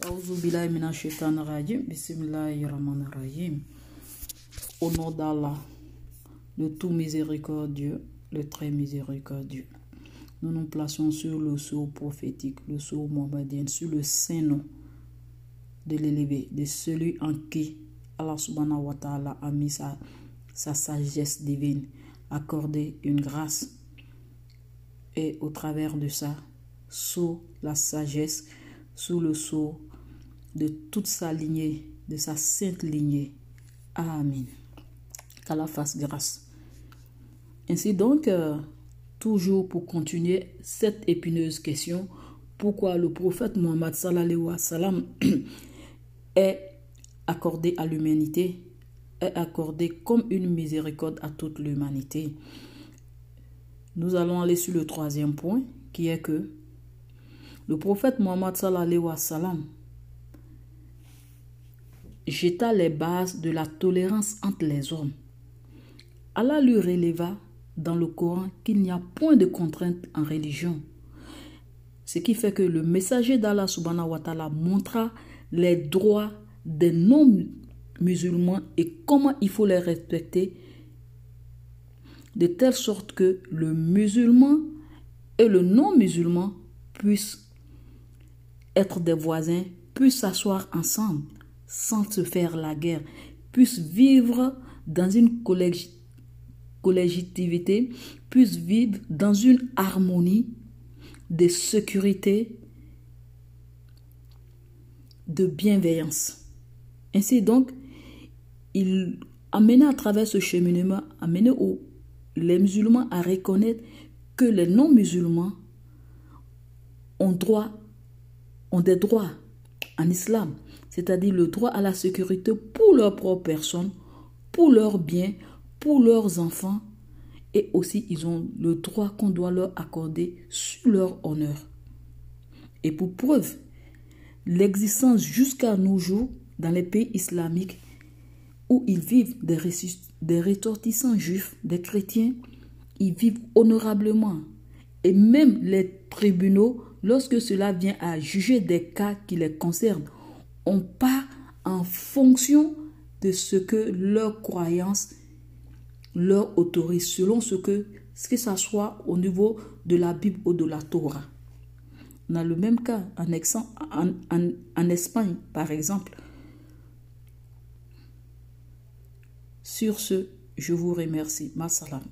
Au nom d'Allah, le tout miséricordieux, le très miséricordieux. Nous nous plaçons sur le sceau prophétique, le sceau mohammedien, sur le saint nom de l'élevé, de celui en qui Allah subhanahu wa ta'ala a mis sa, sa sagesse divine, accordé une grâce. Et au travers de ça, sous la sagesse, sous le sceau de toute sa lignée, de sa sainte lignée. Amen. Qu'Allah fasse grâce. Ainsi donc, euh, toujours pour continuer cette épineuse question, pourquoi le prophète Mohammed sallam est accordé à l'humanité, est accordé comme une miséricorde à toute l'humanité? Nous allons aller sur le troisième point, qui est que le prophète Mohammed sallam jeta les bases de la tolérance entre les hommes. Allah lui releva dans le Coran qu'il n'y a point de contrainte en religion. Ce qui fait que le messager d'Allah subhanahu wa ta'ala montra les droits des non-musulmans et comment il faut les respecter de telle sorte que le musulman et le non-musulman puissent être des voisins, puissent s'asseoir ensemble sans se faire la guerre, puissent vivre dans une collégitivité, puissent vivre dans une harmonie de sécurité, de bienveillance. Ainsi donc, il amenait à travers ce cheminement, amenait les musulmans à reconnaître que les non-musulmans ont droit, ont des droits en islam c'est-à-dire le droit à la sécurité pour leur propre personne, pour leurs biens, pour leurs enfants, et aussi ils ont le droit qu'on doit leur accorder sur leur honneur. Et pour preuve, l'existence jusqu'à nos jours dans les pays islamiques où ils vivent des, des juifs, des chrétiens, ils vivent honorablement. Et même les tribunaux, lorsque cela vient à juger des cas qui les concernent, on part en fonction de ce que leur croyance leur autorise, selon ce que, ce ça soit au niveau de la Bible ou de la Torah. On a le même cas en, en, en Espagne, par exemple. Sur ce, je vous remercie. Ma salam.